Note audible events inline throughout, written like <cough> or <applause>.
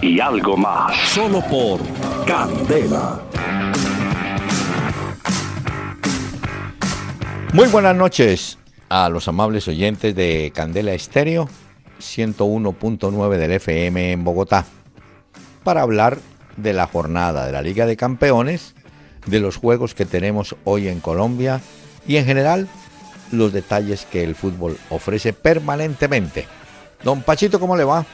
y algo más. Solo por Candela. Muy buenas noches a los amables oyentes de Candela Estéreo 101.9 del FM en Bogotá para hablar de la jornada de la Liga de Campeones, de los juegos que tenemos hoy en Colombia y en general los detalles que el fútbol ofrece permanentemente. Don Pachito, ¿cómo le va?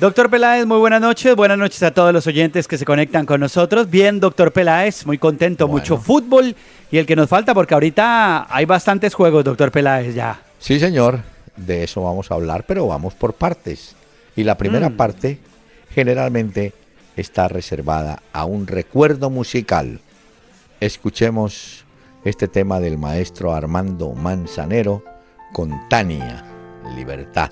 Doctor Peláez, muy buenas noches. Buenas noches a todos los oyentes que se conectan con nosotros. Bien, doctor Peláez, muy contento. Mucho fútbol y el que nos falta, porque ahorita hay bastantes juegos, doctor Peláez, ya. Sí, señor. De eso vamos a hablar, pero vamos por partes. Y la primera mm. parte generalmente está reservada a un recuerdo musical. Escuchemos este tema del maestro Armando Manzanero con Tania, Libertad.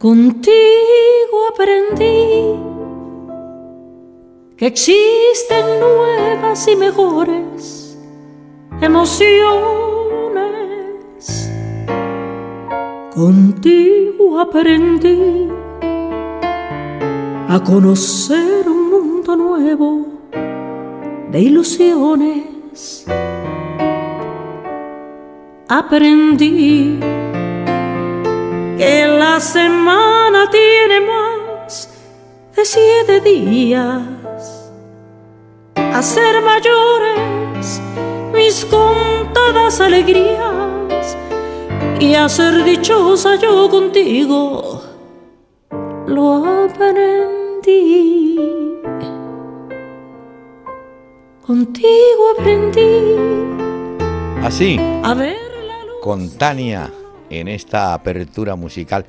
Contigo aprendí que existen nuevas y mejores emociones. Contigo aprendí a conocer un mundo nuevo de ilusiones. Aprendí que la semana tiene más de siete días a ser mayores mis contadas alegrías y a ser dichosa yo contigo lo aprendí. Contigo aprendí. Así. A ver Con Tania en esta apertura musical.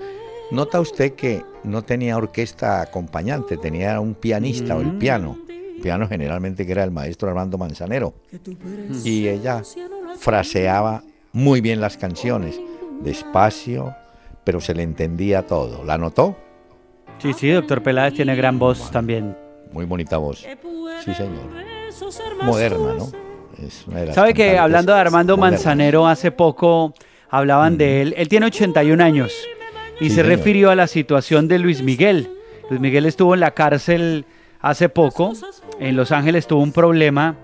Nota usted que no tenía orquesta acompañante, tenía un pianista o el piano piano generalmente que era el maestro Armando Manzanero. Y ella fraseaba muy bien las canciones, despacio, pero se le entendía todo. ¿La notó? Sí, sí, doctor Peláez tiene gran voz también. Muy bonita voz. Sí, señor. Moderna, ¿no? ¿Sabe que hablando de Armando Manzanero hace poco hablaban de él? Él tiene 81 años y se refirió a la situación de Luis Miguel. Luis Miguel estuvo en la cárcel hace poco en Los Ángeles tuvo un problema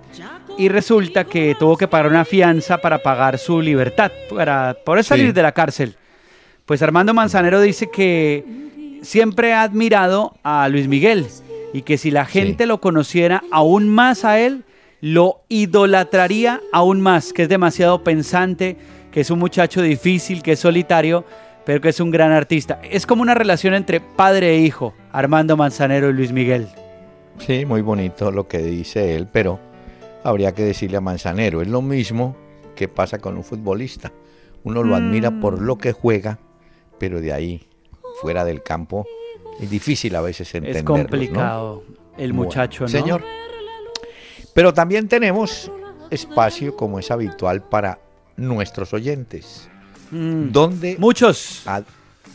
y resulta que tuvo que pagar una fianza para pagar su libertad, para poder salir de la cárcel. Pues Armando Manzanero dice que siempre ha admirado a Luis Miguel y que si la gente lo conociera aún más a él, lo idolatraría aún más, que es demasiado pensante, que es un muchacho difícil, que es solitario, pero que es un gran artista. Es como una relación entre padre e hijo, Armando Manzanero y Luis Miguel. Sí, muy bonito lo que dice él, pero habría que decirle a Manzanero, es lo mismo que pasa con un futbolista. Uno lo admira por lo que juega, pero de ahí, fuera del campo, es difícil a veces entenderlo. Es complicado el muchacho, ¿no? Señor. Pero también tenemos espacio, como es habitual, para nuestros oyentes. Mm, Muchos.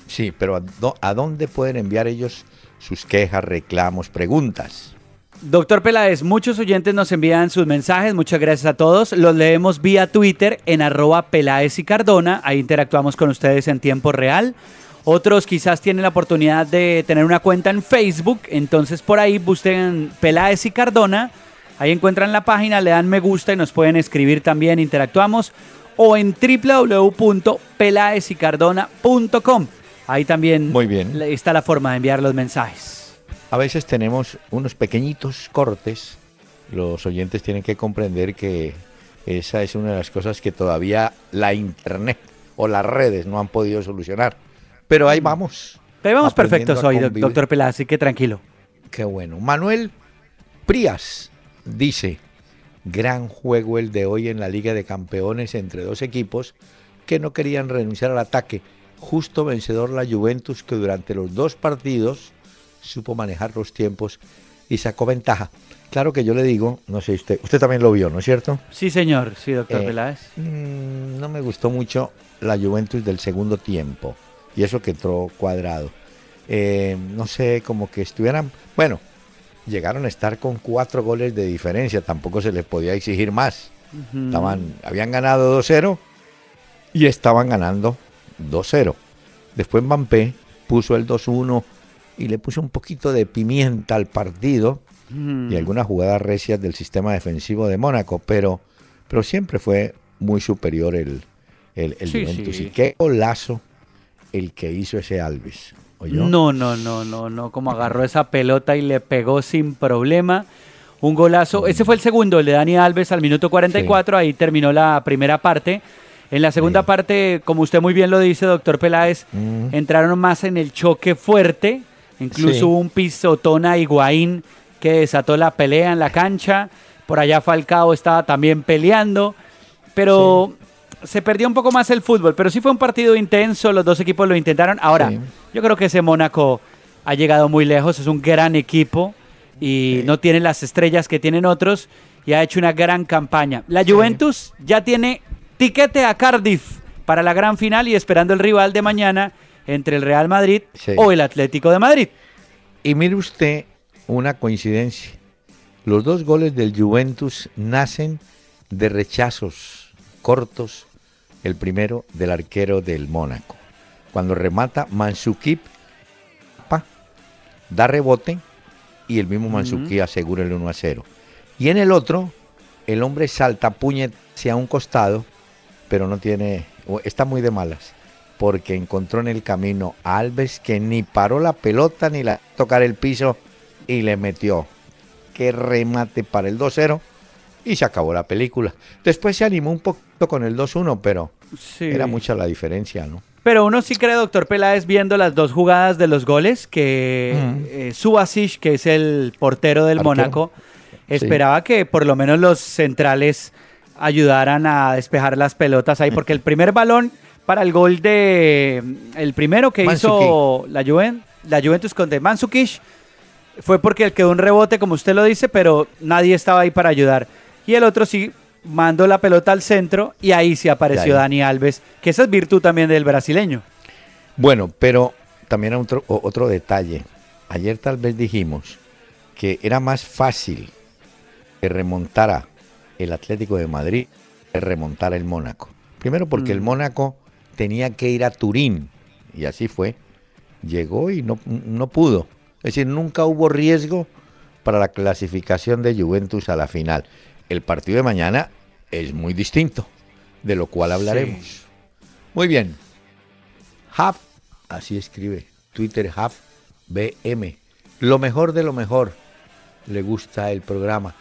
sí, pero a, ¿a dónde pueden enviar ellos sus quejas, reclamos, preguntas. Doctor Peláez, muchos oyentes nos envían sus mensajes, muchas gracias a todos. Los leemos vía Twitter en arroba Peláez y Cardona, ahí interactuamos con ustedes en tiempo real. Otros quizás tienen la oportunidad de tener una cuenta en Facebook, entonces por ahí busquen Peláez y Cardona, ahí encuentran la página, le dan me gusta y nos pueden escribir también, interactuamos, o en www.pelaezycardona.com. Ahí también Muy bien. está la forma de enviar los mensajes. A veces tenemos unos pequeñitos cortes. Los oyentes tienen que comprender que esa es una de las cosas que todavía la Internet o las redes no han podido solucionar. Pero ahí vamos. Pero vamos perfectos hoy, doctor Peláez, así que tranquilo. Qué bueno. Manuel Prías dice, gran juego el de hoy en la Liga de Campeones entre dos equipos que no querían renunciar al ataque. Justo vencedor la Juventus que durante los dos partidos supo manejar los tiempos y sacó ventaja. Claro que yo le digo, no sé, usted, usted también lo vio, ¿no es cierto? Sí, señor, sí, doctor eh, Peláez. Mm, no me gustó mucho la Juventus del segundo tiempo y eso que entró cuadrado. Eh, no sé, como que estuvieran, bueno, llegaron a estar con cuatro goles de diferencia, tampoco se les podía exigir más. Estaban, habían ganado 2-0 y estaban ganando 2-0. Después Mbappé puso el 2-1 y le puso un poquito de pimienta al partido y algunas jugadas recias del sistema defensivo de Mónaco, pero, pero siempre fue muy superior el, el, Juventus. Y qué golazo el que hizo ese Alves. No, no, no, no, no, como agarró esa pelota y le pegó sin problema. Un golazo. Ese fue el segundo, el de Dani Alves al minuto 44. Ahí terminó la primera parte. En la segunda parte, como usted muy bien lo dice, doctor Peláez, entraron más en el choque fuerte. Incluso hubo un pisotón a Higuaín que desató la pelea en la cancha. Por allá Falcao estaba también peleando. Pero se perdió un poco más el fútbol, pero sí fue un partido intenso, los dos equipos lo intentaron. Ahora, yo creo que ese Mónaco ha llegado muy lejos, es un gran equipo y no tiene las estrellas que tienen otros y ha hecho una gran campaña. La Juventus ya tiene tiquete a Cardiff para la gran final y esperando el rival de mañana entre el Real Madrid o el Atlético de Madrid. Y mire usted una coincidencia. Los dos goles del Juventus nacen de rechazos cortos el primero del arquero del Mónaco. Cuando remata Mansukip, da rebote y el mismo Mansuki asegura el 1 a 0. Y en el otro, el hombre salta puñet hacia un costado, pero no tiene, está muy de malas, porque encontró en el camino a Alves que ni paró la pelota ni la tocar el piso y le metió. Qué remate para el 2-0 y se acabó la película. Después se animó un poquito con el 2-1, pero era mucha la diferencia, ¿no? Pero uno sí cree, doctor Peláez, viendo las dos jugadas de los goles, que eh, Subasic, que es el portero del Mónaco, esperaba que por lo menos los centrales ayudaran a despejar las pelotas ahí, porque el primer balón para el gol de el primero que hizo la, Juventus, la Juventus con Mansukish fue porque quedó un rebote, como usted lo dice, pero nadie estaba ahí para ayudar. Y el otro sí mandó la pelota al centro y ahí sí apareció Dani Alves, que esa es virtud también del brasileño. Bueno, pero también otro, otro detalle. Ayer tal vez dijimos que era más fácil que remontara el Atlético de Madrid que remontara el Mónaco. Primero porque el mm. Mónaco tenía que ir a Turín y así fue. Llegó y no, no pudo. Es decir, nunca hubo riesgo para la clasificación de Juventus a la final el partido de mañana es muy distinto, de lo cual hablaremos. Muy bien. Haf, así escribe, Twitter Haf BM. Lo mejor de lo mejor. Le gusta el programa.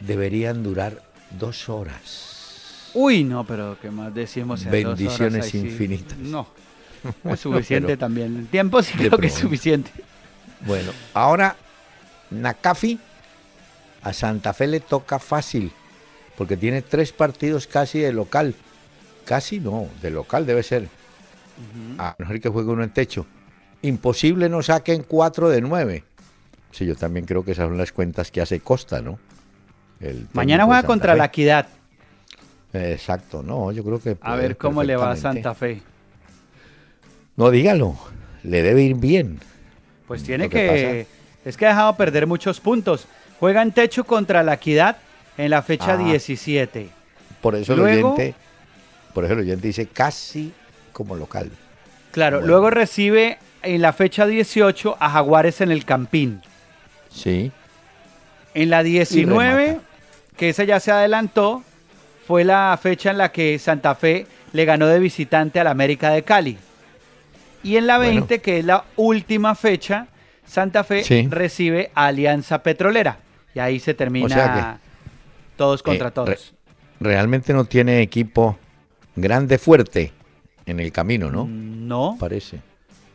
Deberían durar dos horas. Uy, no, pero ¿qué más decimos? Bendiciones infinitas. No, <laughs> es suficiente también. El tiempo sí creo que es suficiente. Bueno, ahora Nakafi a Santa Fe le toca fácil, porque tiene tres partidos casi de local. Casi no, de local debe ser. A mejor que juegue uno en techo. Imposible no saquen cuatro de nueve. Sí, yo también creo que esas son las cuentas que hace Costa, ¿no? Mañana juega contra la Equidad. Exacto, no, yo creo que... A ver cómo le va a Santa Fe. No, dígalo, le debe ir bien. Pues tiene que... Es que ha dejado perder muchos puntos. Juega en techo contra la Equidad en la fecha 17. Ah. Por eso, el oyente, por eso el oyente dice casi como local. Claro, luego recibe en la fecha 18 a Jaguares en el Campín. Sí. En la 19, que esa ya se adelantó, fue la fecha en la que Santa Fe le ganó de visitante al América de Cali. Y en la 20, que es la última fecha, Santa Fe recibe a Alianza Petrolera. Y ahí se termina todos eh, contra todos. realmente no tiene equipo grande, fuerte en el camino, ¿no? No. Parece.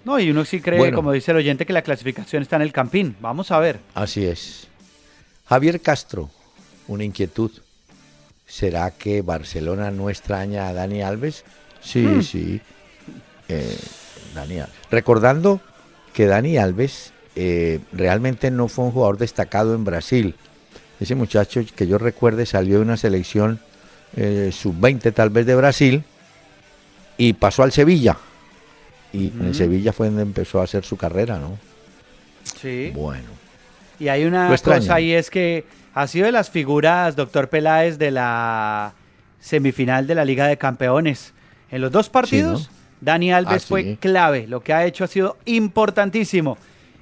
No, y uno sí cree, como dice el oyente, que la clasificación está en el Campín. Vamos a ver. Así es. Javier Castro, una inquietud. ¿Será que Barcelona no extraña a Dani Alves? Sí, hmm. sí. Eh, Dani Recordando que Dani Alves eh, realmente no fue un jugador destacado en Brasil. Ese muchacho que yo recuerde salió de una selección eh, sub-20 tal vez de Brasil y pasó al Sevilla. Y en Sevilla fue donde empezó a hacer su carrera, ¿no? Sí. Bueno. Y hay una cosa ahí es que ha sido de las figuras, doctor Peláez, de la semifinal de la Liga de Campeones. En los dos partidos, Dani Alves ah, fue clave. Lo que ha hecho ha sido importantísimo.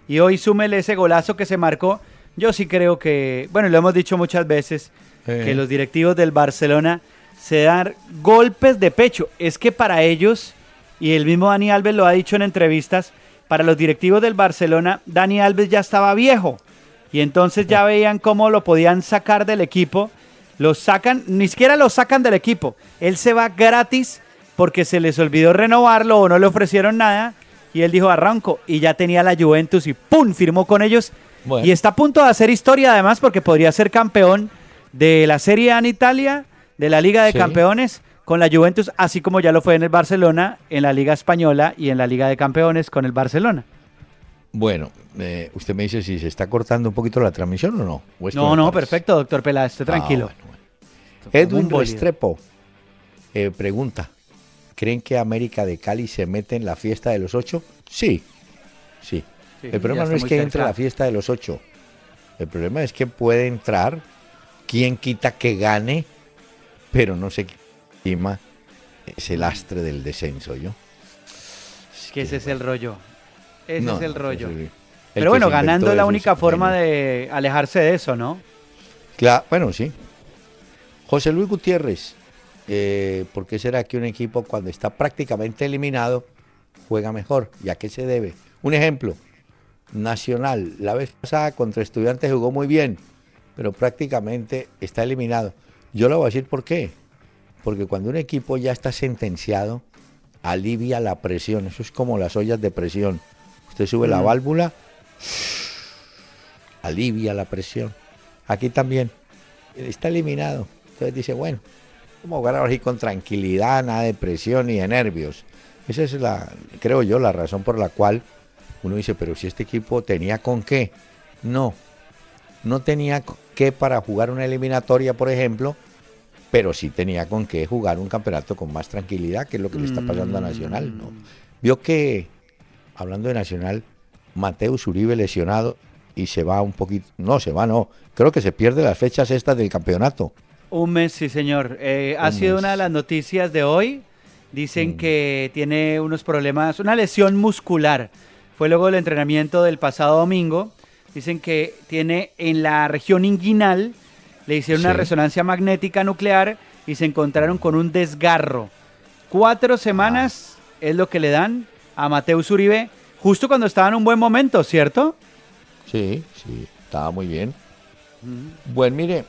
Y hoy súmele ese golazo que se marcó. Yo sí creo que, bueno, lo hemos dicho muchas veces, que los directivos del Barcelona se dan golpes de pecho. Es que para ellos, y el mismo Dani Alves lo ha dicho en entrevistas, para los directivos del Barcelona, Dani Alves ya estaba viejo. Y entonces ya veían cómo lo podían sacar del equipo. Lo sacan, ni siquiera lo sacan del equipo. Él se va gratis porque se les olvidó renovarlo o no le ofrecieron nada. Y él dijo, arranco. Y ya tenía la Juventus y ¡pum! firmó con ellos. Y está a punto de hacer historia además porque podría ser campeón de la Serie A en Italia, de la Liga de Campeones con la Juventus, así como ya lo fue en el Barcelona, en la Liga Española y en la Liga de Campeones con el Barcelona. Bueno, eh, usted me dice si se está cortando un poquito la transmisión o no. no, no, perfecto, doctor Peláez, esté ah, tranquilo. Edwin Restrepo eh, pregunta, ¿creen que América de Cali se mete en la fiesta de los ocho? Sí, sí. el problema no es que entre la fiesta de los ocho. El problema es que puede entrar, quien quita que gane, pero no se quema ese lastre del descenso, ¿yo? Es que ese es el rollo. Ese es el rollo. Pero bueno, ganando es la única forma de alejarse de eso, ¿no? Claro, bueno, sí. José Luis Gutiérrez, eh, ¿por qué será que un equipo cuando está prácticamente eliminado juega mejor? ¿Y a qué se debe? Un ejemplo, Nacional, la vez pasada contra Estudiantes jugó muy bien, pero prácticamente está eliminado. Yo le voy a decir por qué. Porque cuando un equipo ya está sentenciado, alivia la presión. Eso es como las ollas de presión. Usted sube la válvula, alivia la presión. Aquí también está eliminado. Entonces dice, bueno, jugar ahora con tranquilidad, nada de presión ni de nervios. Esa es la, creo yo, la razón por la cual uno dice, pero si este equipo tenía con qué. No, no tenía qué para jugar una eliminatoria, por ejemplo, pero sí tenía con qué jugar un campeonato con más tranquilidad, que es lo que le está pasando a Nacional. ¿no? Vio que hablando de Nacional, Mateus Uribe lesionado y se va un poquito, no, se va, no, creo que se pierde las fechas estas del campeonato. Un mes, sí, señor. Eh, ha sido una de las noticias de hoy. Dicen mm. que tiene unos problemas, una lesión muscular. Fue luego del entrenamiento del pasado domingo. Dicen que tiene en la región inguinal, le hicieron una resonancia magnética nuclear y se encontraron con un desgarro. Cuatro semanas ah. es lo que le dan a Mateus Uribe justo cuando estaba en un buen momento, ¿cierto? Sí, sí, estaba muy bien. Bueno, mire,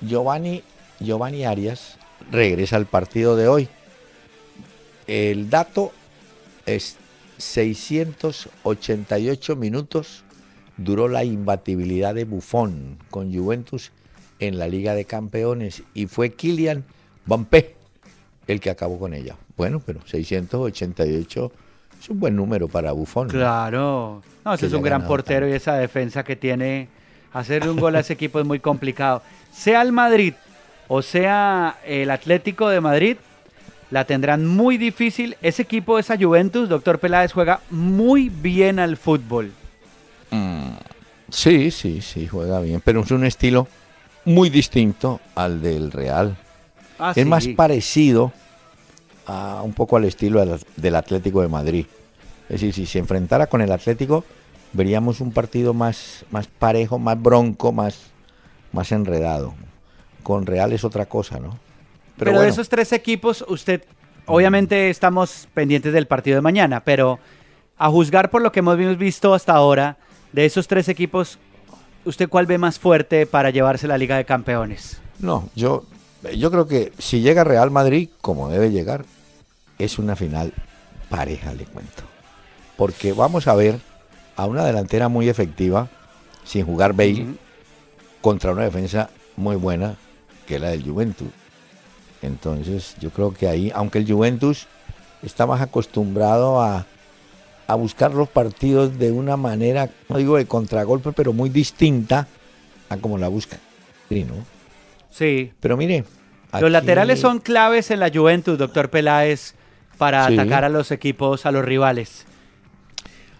Giovanni, Giovanni Arias regresa al partido de hoy. El dato es 688 minutos duró la imbatibilidad de Buffon con Juventus en la Liga de Campeones y fue Kylian Mbappé el que acabó con ella. Bueno, pero 688 es un buen número para Bufón. Claro. No, ese es un gran portero y esa defensa que tiene. Hacerle un gol a ese equipo es muy complicado. Sea el Madrid o sea el Atlético de Madrid, la tendrán muy difícil. Ese equipo, esa Juventus, doctor Peláez, juega muy bien al fútbol. Mm, sí, sí, sí, juega bien, pero es un estilo muy distinto al del Real. Ah, es más parecido un poco al estilo del Atlético de Madrid. Es decir, si se enfrentara con el Atlético, veríamos un partido más, más parejo, más bronco, más, más enredado. Con Real es otra cosa, ¿no? Pero, de esos tres equipos, usted, obviamente estamos pendientes del partido de mañana, pero a juzgar por lo que hemos visto hasta ahora, de esos tres equipos, ¿usted cuál ve más fuerte para llevarse la Liga de Campeones? No, yo, yo creo que si llega Real Madrid, como debe llegar, es una final pareja, le cuento. porque vamos a ver a una delantera muy efectiva, sin jugar Bale, contra una defensa muy buena, que es la del Juventus. Entonces yo creo que ahí, aunque el Juventus está más acostumbrado a, a buscar los partidos de una manera, no digo de contragolpe, pero muy distinta a como la busca. Sí, ¿no? Sí. Pero mire. Los laterales son claves en la Juventus, doctor Peláez, para atacar a los equipos, a los rivales.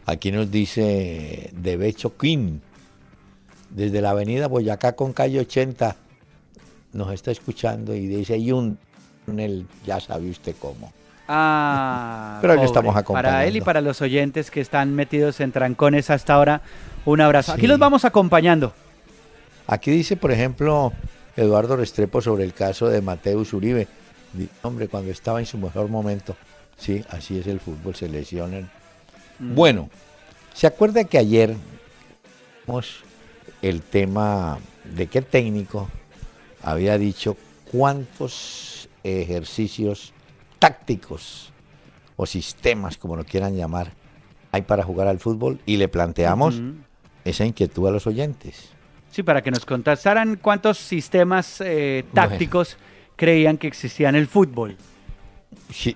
Aquí nos dice de Becho Queen, desde la avenida Boyacá con calle 80, nos está escuchando y dice, y un, ya sabe usted cómo. Ah, pero aquí estamos acompañando. Para él y para los oyentes que están metidos en trancones hasta ahora, un abrazo. Aquí los vamos acompañando. Aquí dice, por ejemplo, Eduardo Restrepo sobre el caso de Mateus Uribe. Hombre, cuando estaba en su mejor momento. Sí, así es el fútbol, se lesionan. Bueno, ¿se acuerda que ayer vimos el tema de qué técnico había dicho cuántos ejercicios tácticos o sistemas, como lo quieran llamar, hay para jugar al fútbol? Y le planteamos esa inquietud a los oyentes. Sí, para que nos contestaran cuántos sistemas eh, tácticos creían que existían en el fútbol.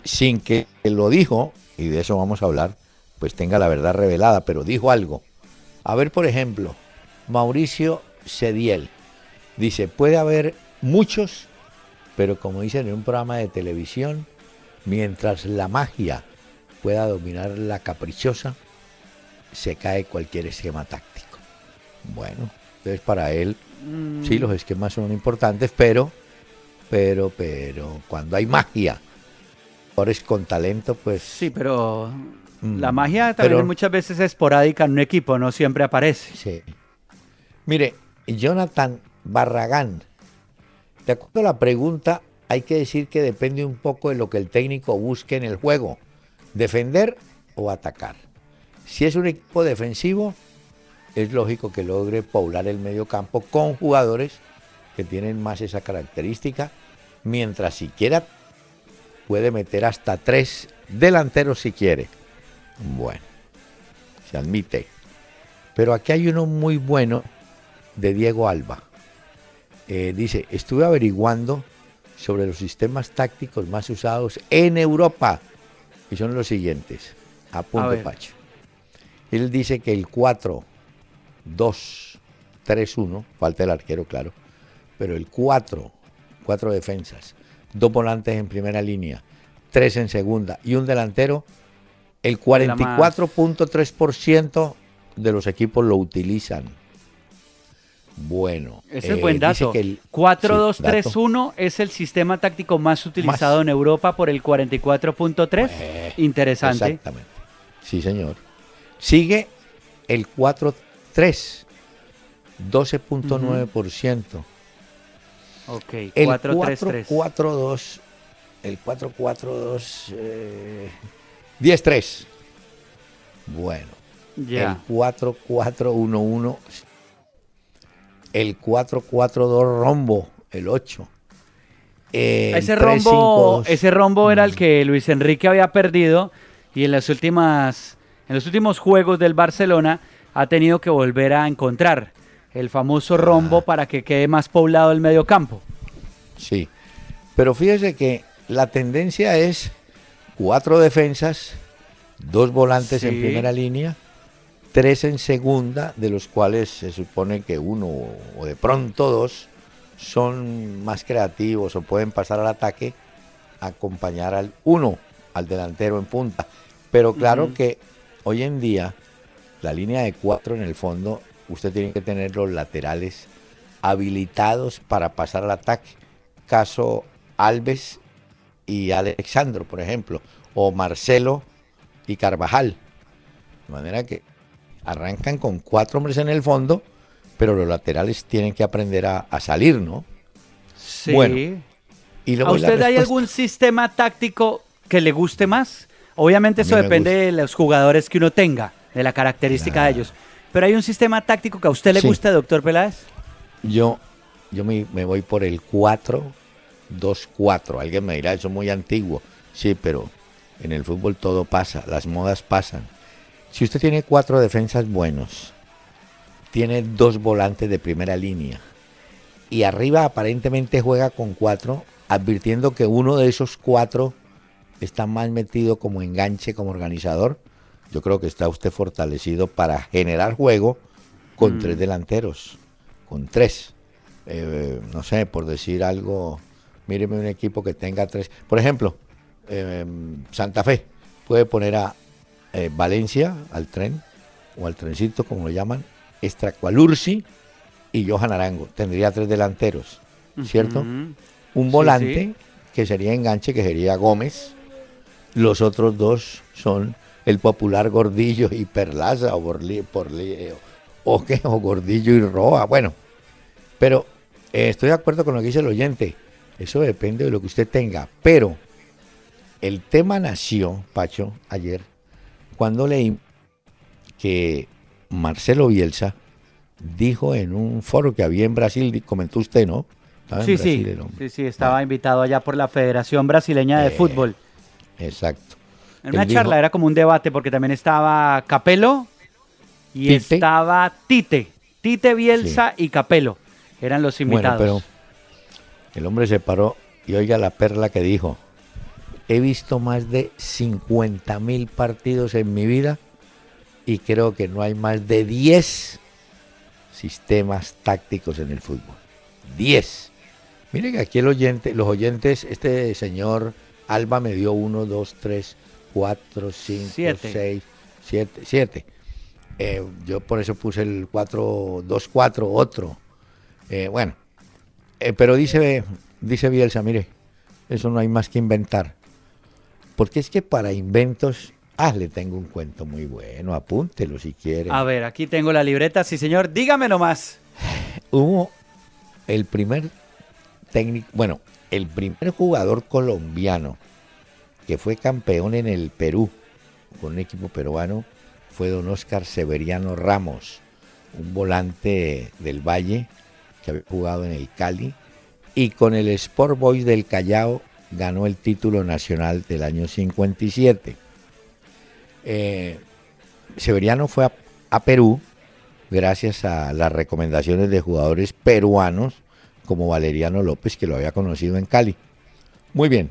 sin que lo dijo, y de eso vamos a hablar, pues tenga la verdad revelada, pero dijo algo. A ver, por ejemplo, Mauricio Sediel dice, puede haber muchos, pero como dicen en un programa de televisión, mientras la magia pueda dominar la caprichosa, se cae cualquier esquema táctico. Bueno, entonces para él, sí, los esquemas son importantes, pero, pero, pero, cuando hay magia, es con talento, pues... Sí, pero la mm. magia también muchas veces es esporádica en un equipo, no siempre aparece. Sí. Mire, Jonathan Barragán, de acuerdo a la pregunta, hay que decir que depende un poco de lo que el técnico busque en el juego, defender o atacar. Si es un equipo defensivo, es lógico que logre poblar el medio campo con jugadores que tienen más esa característica, mientras si quiera puede meter hasta tres delanteros si quiere. Bueno, se admite. Pero aquí hay uno muy bueno de Diego Alba. Eh, dice, estuve averiguando sobre los sistemas tácticos más usados en Europa. Y son los siguientes. Apunte, Pacho. Él dice que el 4, 2, 3, 1, falta el arquero, claro, pero el 4, 4 defensas, dos volantes en primera línea, tres en segunda y un delantero, el 44.3% de los equipos lo utilizan. Bueno, ese es buen eh, dato. Que el 4-2-3-1 es el sistema táctico más utilizado en Europa por el 44.3. Interesante. Exactamente. Sí, señor. Sigue el 4-3, 12.9%. Ok, el 4-4-2, el 4-4-2 eh, 10-3. Bueno. El 4-4-1-1. El 4-4-2 rombo. El 8. ese rombo, ese rombo era el que Luis Enrique había perdido y en las últimas, en los últimos juegos del Barcelona ha tenido que volver a encontrar el famoso rombo ah. para que quede más poblado el medio campo. Sí, pero fíjese que la tendencia es cuatro defensas, dos volantes en primera línea, tres en segunda, de los cuales se supone que uno o de pronto dos son más creativos o pueden pasar al ataque, acompañar al uno, al delantero en punta. Pero claro que hoy en día la línea de cuatro en el fondo, usted tiene que tener los laterales habilitados para pasar al ataque. Caso Alves y Alexandro, por ejemplo, o Marcelo y Carvajal. De manera que arrancan con cuatro hombres en el fondo, pero los laterales tienen que aprender a, salir, ¿no? Sí. Bueno, y ¿A usted hay algún sistema táctico que le guste más? Obviamente eso depende de los jugadores que uno tenga, de la característica de ellos. Pero hay un sistema táctico que a usted le guste, doctor Peláez. Yo, yo me, me voy por el 4 2-4. Alguien me dirá, eso es muy antiguo. Sí, pero en el fútbol todo pasa, las modas pasan. Si usted tiene cuatro defensas buenos, tiene dos volantes de primera línea y arriba aparentemente juega con cuatro, advirtiendo que uno de esos cuatro está más metido como enganche, como organizador, yo creo que está usted fortalecido para generar juego con mm. tres delanteros, con tres. Eh, no sé, por decir algo, míreme un equipo que tenga tres. Por ejemplo, em, Santa Fe puede poner a eh, Valencia al tren, o al trencito, como lo llaman, Estracualursi y Johan Arango. Tendría tres delanteros, ¿cierto? Un volante que sería enganche, que sería Gómez. Los otros dos son el popular Gordillo y Perlaza o, o, o Gordillo y Roa. Bueno, pero eh, estoy de acuerdo con lo que dice el oyente. Eso depende de lo que usted tenga. Pero el tema nació, Pacho, ayer, cuando leí que Marcelo Bielsa dijo en un foro que había en Brasil, comentó usted, ¿no? sí, sí, sí, sí, estaba invitado allá por la Federación Brasileña de eh, Fútbol. Exacto. En una charla era como un debate porque también estaba Capelo y estaba Tite. Tite Bielsa y Capelo eran los invitados. Bueno, pero el hombre se paró y oiga la perla que dijo. He visto más de 50 mil partidos en mi vida y creo que no hay más de 10 sistemas tácticos en el fútbol. 10. Miren que aquí el oyente, los oyentes, este señor Alba me dio 1, 2, 3, 4, 5, 6, 7, 7. yo por eso puse el 4, 2, 4, otro. Eh, bueno, eh, pero dice, dice Bielsa, mire, eso no hay más que inventar. Porque es que para inventos, ah, le tengo un cuento muy bueno, apúntelo si quiere. A ver, aquí tengo la libreta, sí señor, dígame nomás. Hubo el primer técnico, bueno, el primer jugador colombiano que fue campeón en el Perú con un equipo peruano fue don Oscar Severiano Ramos, un volante del Valle que había jugado en el Cali y con el Sport Boys del Callao ganó el título nacional del año 57. Eh, Severiano fue a Perú gracias a las recomendaciones de jugadores peruanos como Valeriano López, que lo había conocido en Cali. Muy bien,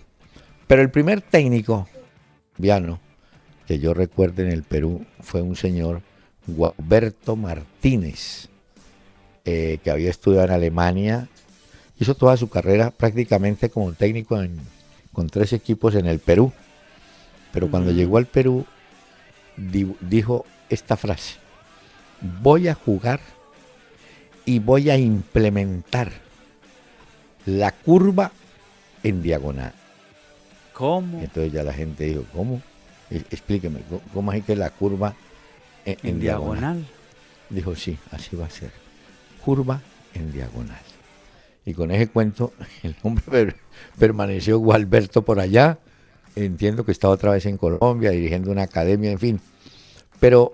pero el primer técnico viano que yo recuerdo en el Perú fue un señor Gualberto Martínez, eh, que había estudiado en Alemania, hizo toda su carrera prácticamente como técnico con tres equipos en el Perú. Pero cuando llegó al Perú, dijo esta frase, voy a jugar y voy a implementar la curva en diagonal. ¿Cómo? Entonces ya la gente dijo, ¿cómo? Explíqueme, ¿cómo es que la curva en, diagonal? Dijo, sí, así va a ser. Curva en diagonal. Y con ese cuento, <laughs> el hombre permaneció Gualberto por allá. Entiendo que está otra vez en Colombia dirigiendo una academia, en fin. Pero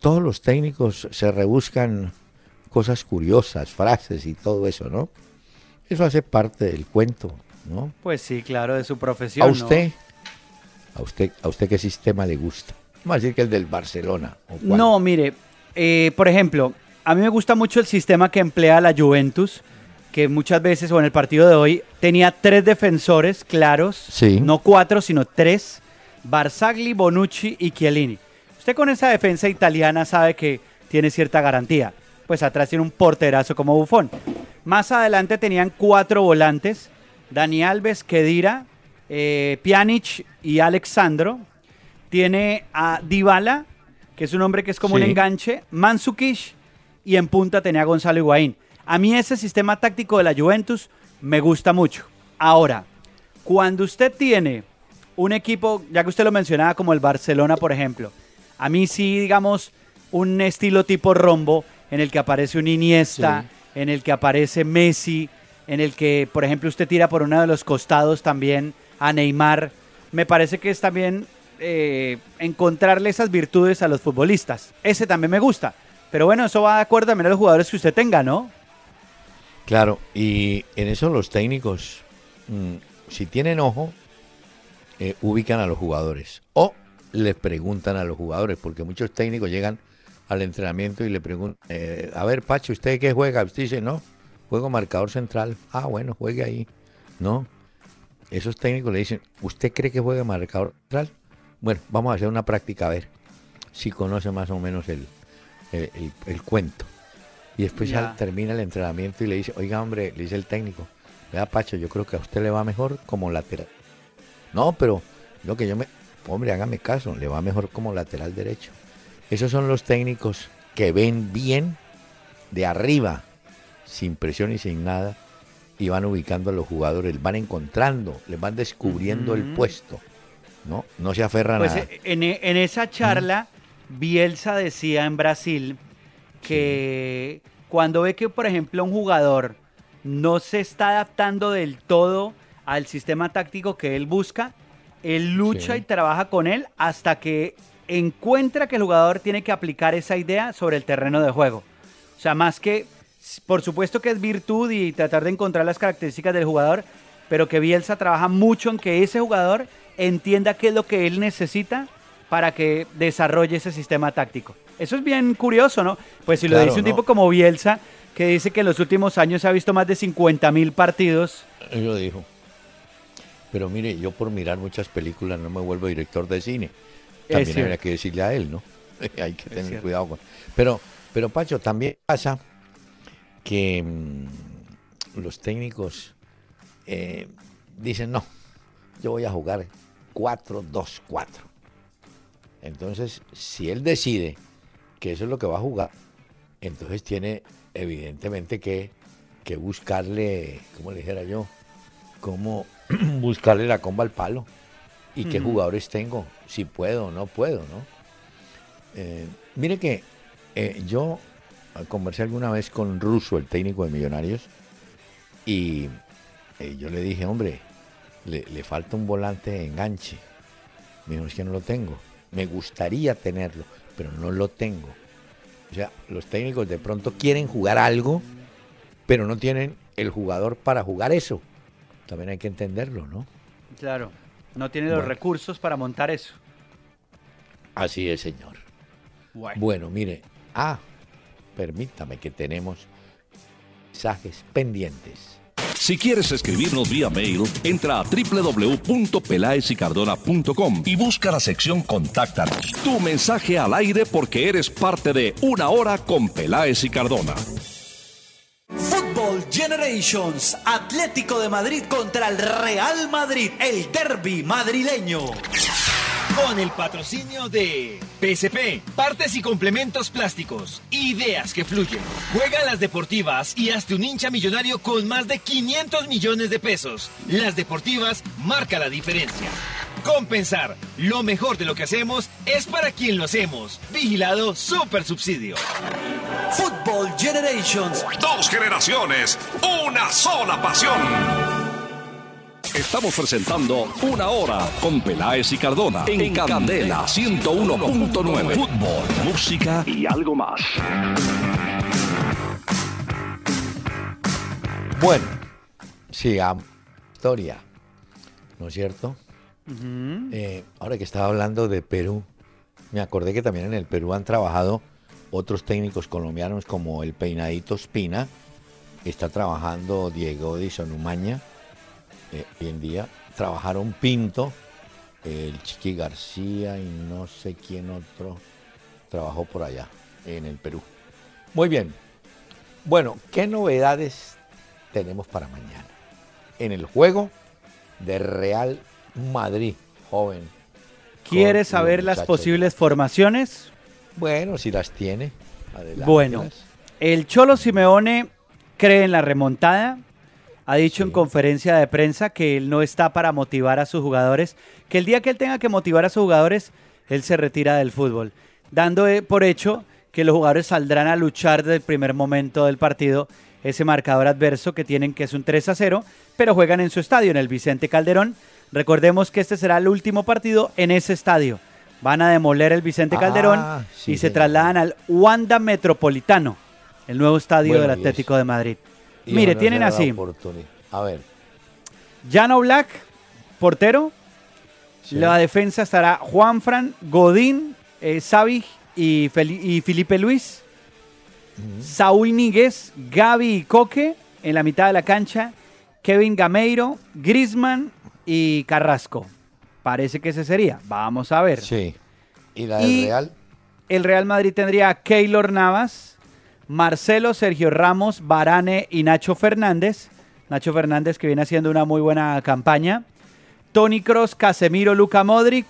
todos los técnicos se rebuscan cosas curiosas, frases y todo eso, ¿no? Eso hace parte del cuento. ¿no? Pues sí, claro, de su profesión. ¿A usted? ¿A usted, a usted qué sistema le gusta? Vamos a decir que el del Barcelona. no, mire, eh, por ejemplo, a mí me gusta mucho el sistema que emplea la Juventus, que muchas veces, o en el partido de hoy, tenía tres defensores claros, no cuatro, sino tres, Barzagli, Bonucci y Chiellini. Usted con esa defensa italiana sabe que tiene cierta garantía. Pues atrás tiene un porterazo como Bufón. Más adelante tenían cuatro volantes, Dani Alves, Kedira, eh, Pjanic y Alexandro. Tiene a Dybala, que es un hombre que es como un enganche, Mansukish y en punta tenía a Gonzalo Higuaín. A mí ese sistema táctico de la Juventus me gusta mucho. Ahora, cuando usted tiene un equipo, ya que usted lo mencionaba como el Barcelona, por ejemplo, a mí sí, digamos, un estilo tipo rombo en el que aparece un Iniesta, en el que aparece Messi, en el que, por ejemplo, usted tira por uno de los costados también a Neymar. Me parece que es también eh, encontrarle esas virtudes a los futbolistas. Ese también me gusta. Pero bueno, eso va de acuerdo también a los jugadores que usted tenga, ¿no? Claro, y en eso los técnicos, mm, si tienen ojo, eh, ubican a los jugadores. O le preguntan a los jugadores, porque muchos técnicos llegan al entrenamiento y le preguntan, eh, a ver, Pacho, ¿usted qué juega? Usted dice, no, juego marcador central. Ah, bueno, juegue ahí. No. Esos técnicos le dicen, ¿usted cree que juega marcador central? Bueno, vamos a hacer una práctica a ver si conoce más o menos el, el, cuento. Y después ya. termina el entrenamiento y le dice, oiga hombre, le dice el técnico, vea Pacho, yo creo que a usted le va mejor como lateral. No, pero lo que yo me, hombre, hágame caso, le va mejor como lateral derecho. Esos son los técnicos que ven bien de arriba, sin presión y sin nada, y van ubicando a los jugadores, van encontrando, les van descubriendo el puesto. ¿no? No se aferran pues a... En, en esa charla, Bielsa decía en Brasil que cuando ve que, por ejemplo, un jugador no se está adaptando del todo al sistema táctico que él busca, él lucha y trabaja con él hasta que encuentra que el jugador tiene que aplicar esa idea sobre el terreno de juego. O sea, más que, por supuesto que es virtud y tratar de encontrar las características del jugador, pero que Bielsa trabaja mucho en que ese jugador entienda qué es lo que él necesita para que desarrolle ese sistema táctico. Eso es bien curioso, ¿no? Pues si lo dice un tipo como Bielsa, que dice que en los últimos años se ha visto más de 50 mil partidos. Lo dijo. Pero mire, yo por mirar muchas películas no me vuelvo director de cine. También habría que decirle a él, ¿no? <laughs> Hay que tener cuidado con. Pero, pero Pacho, también pasa que mm, los técnicos eh, dicen, no, yo voy a jugar 4-2-4. Entonces, si él decide que eso es lo que va a jugar, entonces tiene evidentemente que, que buscarle, como le dijera yo, cómo <clears throat> buscarle la comba al palo y qué jugadores tengo, si puedo o no puedo, ¿no? Eh, mire que eh, yo conversé alguna vez con Russo, el técnico de Millonarios, y eh, yo le dije, hombre, le, le, falta un volante de enganche. Me dijo, es que no lo tengo. Me gustaría tenerlo, pero no lo tengo. O sea, los técnicos de pronto quieren jugar algo, pero no tienen el jugador para jugar eso. También hay que entenderlo, ¿no? Claro, no tiene los recursos para montar eso. Así es, señor. Bueno. mire, ah, permítame que tenemos mensajes pendientes. Si quieres escribirnos vía mail, entra a www.pelaesicardona.com y busca la sección Contáctanos. Tu mensaje al aire porque eres parte de Una Hora con Peláez y Cardona. Football Generations, Atlético de Madrid contra el Real Madrid, el derby madrileño. Con el patrocinio de PSP, partes y complementos plásticos, ideas que fluyen. Juega las deportivas y hazte un hincha millonario con más de 500 millones de pesos. Las deportivas marca la diferencia. Compensar, lo mejor de lo que hacemos es para quien lo hacemos. Vigilado Super Subsidio. Football Generations. Dos generaciones, una sola pasión. Estamos presentando Una Hora con Peláez y Cardona en, Candela 101.9. Fútbol, música y algo más. Bueno, sigamos. Historia, ¿no es cierto? Eh, ahora que estaba hablando de Perú, me acordé que también en el Perú han trabajado otros técnicos colombianos como el Peinadito Espina, está trabajando Diego Dison Umaña eh, hoy en día. Trabajaron Pinto, el Chiqui García y no sé quién otro trabajó por allá, en el Perú. Muy bien. Bueno, ¿qué novedades tenemos para mañana? En el juego de Real Madrid, joven. ¿Quieres saber las posibles formaciones? Bueno, si las tiene. Adelante. Bueno, el Cholo Simeone cree en la remontada, ha dicho en conferencia de prensa que él no está para motivar a sus jugadores, que el día que él tenga que motivar a sus jugadores, él se retira del fútbol, dando eh, por hecho que los jugadores saldrán a luchar desde el primer momento del partido ese marcador adverso que tienen que es un 3 a 0, pero juegan en su estadio, en el Vicente Calderón. Recordemos que este será el último partido en ese estadio. Van a demoler el Vicente Calderón ah, y se trasladan al Wanda Metropolitano, el nuevo estadio del Atlético de Madrid. Mire, tienen así. A ver. Jano Black, portero. La defensa estará Juanfran, Godín, eh, y, y, Felipe Luis. Saúl Níguez, Gaby y Coque en la mitad de la cancha. Kevin Gameiro, Grisman y Carrasco. Parece que ese sería. Vamos a ver. Sí. ¿Y la del Real? El Real Madrid tendría a Keylor Navas, Marcelo, Sergio Ramos, Barane y Nacho Fernández. Nacho Fernández que viene haciendo una muy buena campaña. Tony Cross, Casemiro, Luca Modric,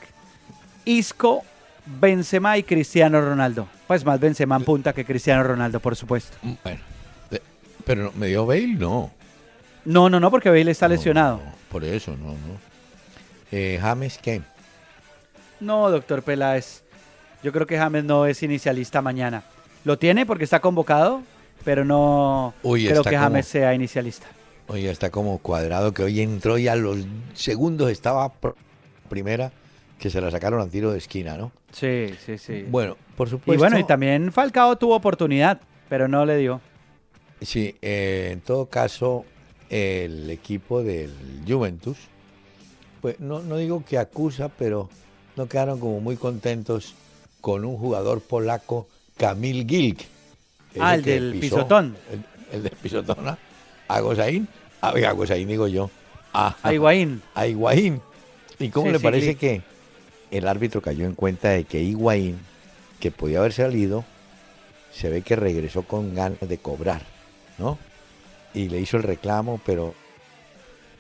Isco, Benzema y Cristiano Ronaldo. Pues más Benzema en punta que Cristiano Ronaldo, por supuesto. Bueno, pero me dio Bale, no. No, no, no, porque Bale está lesionado. por eso, no, no. Eh, James, ¿qué? No, doctor Peláez. Yo creo que James no es inicialista mañana. Lo tiene porque está convocado, pero no creo que James sea inicialista. Oye, está como cuadrado que hoy entró y a los segundos estaba primera que se la sacaron al tiro de esquina, ¿no? Sí, sí, sí. Bueno, por supuesto. Y bueno, y también Falcao tuvo oportunidad, pero no le dio. Sí, eh, en todo caso, el equipo del Juventus, pues no, no digo que acusa, pero no quedaron como muy contentos con un jugador polaco, Kamil Gilk. Ah, el del pisotón. El, del pisotón, ¿no? A Gozaín, a, a Gozaín digo yo. A, a Higuaín. <laughs> A Higuaín. ¿Y cómo le parece que el árbitro cayó en cuenta de que Higuaín, que podía haber salido, se ve que regresó con ganas de cobrar, ¿no? Y le hizo el reclamo, pero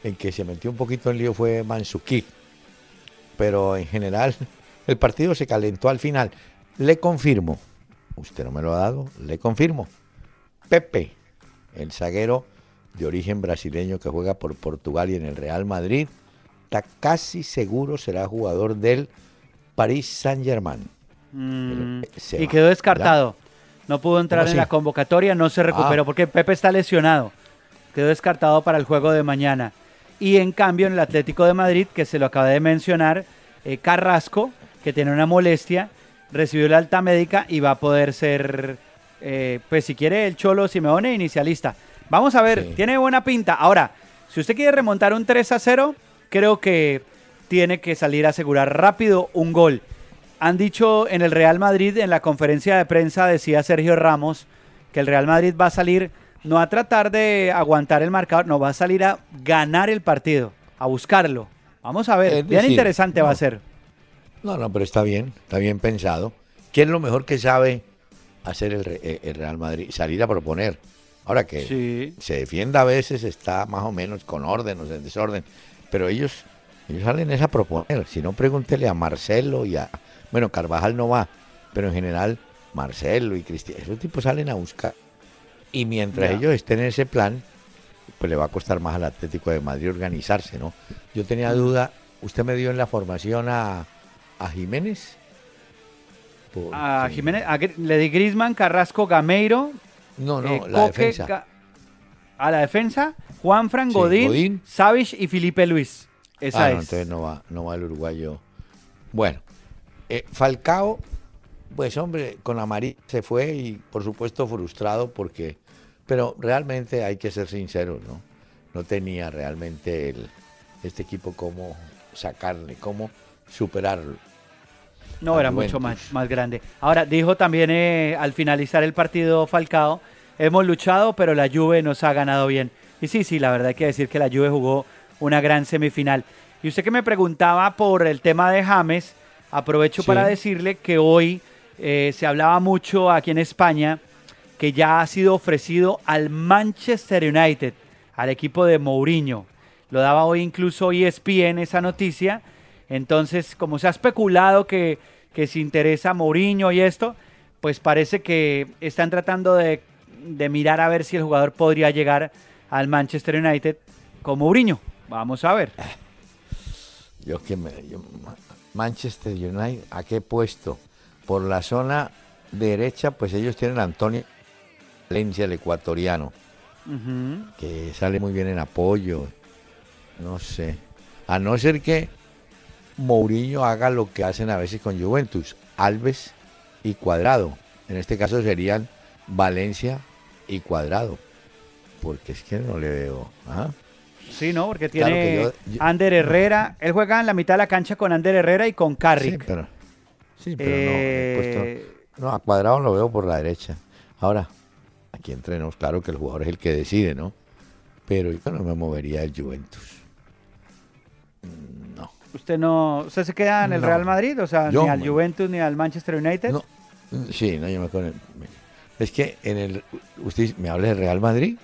en que se metió un poquito en lío fue Mansuki. Pero en general, <laughs> el partido se calentó al final. Le confirmo, usted no me lo ha dado, le confirmo. Pepe, el zaguero de origen brasileño que juega por Portugal y en el Real Madrid, está casi seguro será jugador del Paris Saint-Germain. Mm, y quedó descartado. No pudo entrar en la convocatoria, no se recuperó ah. porque Pepe está lesionado. Quedó descartado para el juego de mañana. Y en cambio en el Atlético de Madrid, que se lo acaba de mencionar, eh, Carrasco, que tiene una molestia, recibió la alta médica y va a poder ser, eh, pues si quiere, el Cholo Simeone inicialista. Vamos a ver, tiene buena pinta. Ahora, si usted quiere remontar un 3 a 0, creo que tiene que salir a asegurar rápido un gol. Han dicho en el Real Madrid, en la conferencia de prensa decía Sergio Ramos, que el Real Madrid va a salir no a tratar de aguantar el marcador, no va a salir a ganar el partido, a buscarlo. Vamos a ver, bien interesante va a ser. No, no, pero está bien, está bien pensado. ¿Quién es lo mejor que sabe hacer el, eh, el Real Madrid? Salir a proponer. Ahora que se defienda a veces está más o menos con orden o en desorden, pero ellos ellos salen es a proponer. Si no, pregúntele a Marcelo y a. Bueno, Carvajal no va, pero en general, Marcelo y Cristian, esos tipos salen a buscar. Y mientras ellos estén en ese plan, pues le va a costar más al Atlético de Madrid organizarse, ¿no? Yo tenía duda, usted me dio en la formación a, a Jiménez. a Jiménez, le di Grisman, Carrasco, Gameiro. No, no, eh, la defensa. A la defensa, Juan Fran Godín, Savich y Felipe Luis. Esa ah, es. No, entonces no va, no va el uruguayo. Bueno, eh, Falcao, pues hombre, con Amarí se fue y por supuesto frustrado porque, pero realmente hay que ser sinceros, ¿no? No tenía realmente el, este equipo cómo sacarle, cómo superarlo. No, era mucho más, más grande. Ahora, dijo también eh, al finalizar el partido Falcao, hemos luchado, pero la Juve nos ha ganado bien. Y sí, sí, la verdad hay que decir que la Juve jugó una gran semifinal. Y usted que me preguntaba por el tema de James, aprovecho para decirle que hoy eh, se hablaba mucho aquí en España que ya ha sido ofrecido al Manchester United, al equipo de Mourinho. Lo daba hoy incluso ESPN esa noticia. Entonces, como se ha especulado que, que se interesa Mourinho y esto, pues parece que están tratando de, de mirar a ver si el jugador podría llegar al Manchester United con Mourinho. Vamos a ver. Yo que me, Manchester United, ¿a qué puesto? Por la zona derecha, pues ellos tienen a Antonio Valencia, el ecuatoriano, que sale muy bien en apoyo. No sé. A no ser que Mourinho haga lo que hacen a veces con Juventus, Alves y Cuadrado. En este caso serían Valencia y Cuadrado. Porque es que no le veo. ¿ah? Sí, ¿no? Porque tiene Ander Herrera. Él juega en la mitad de la cancha con Ander Herrera y con Carrick. Sí, pero, sí, pero no, no, a Cuadrado lo veo por la derecha. Ahora, aquí entrenamos, claro que el jugador es el que decide, ¿no? Pero yo no me movería el Juventus. ¿Usted no, usted se queda en el Real Madrid? O sea, ni al Juventus ni al Manchester United. No. Sí, no, yo me acuerdo. Es que en el. ¿Usted me habla de Real Madrid?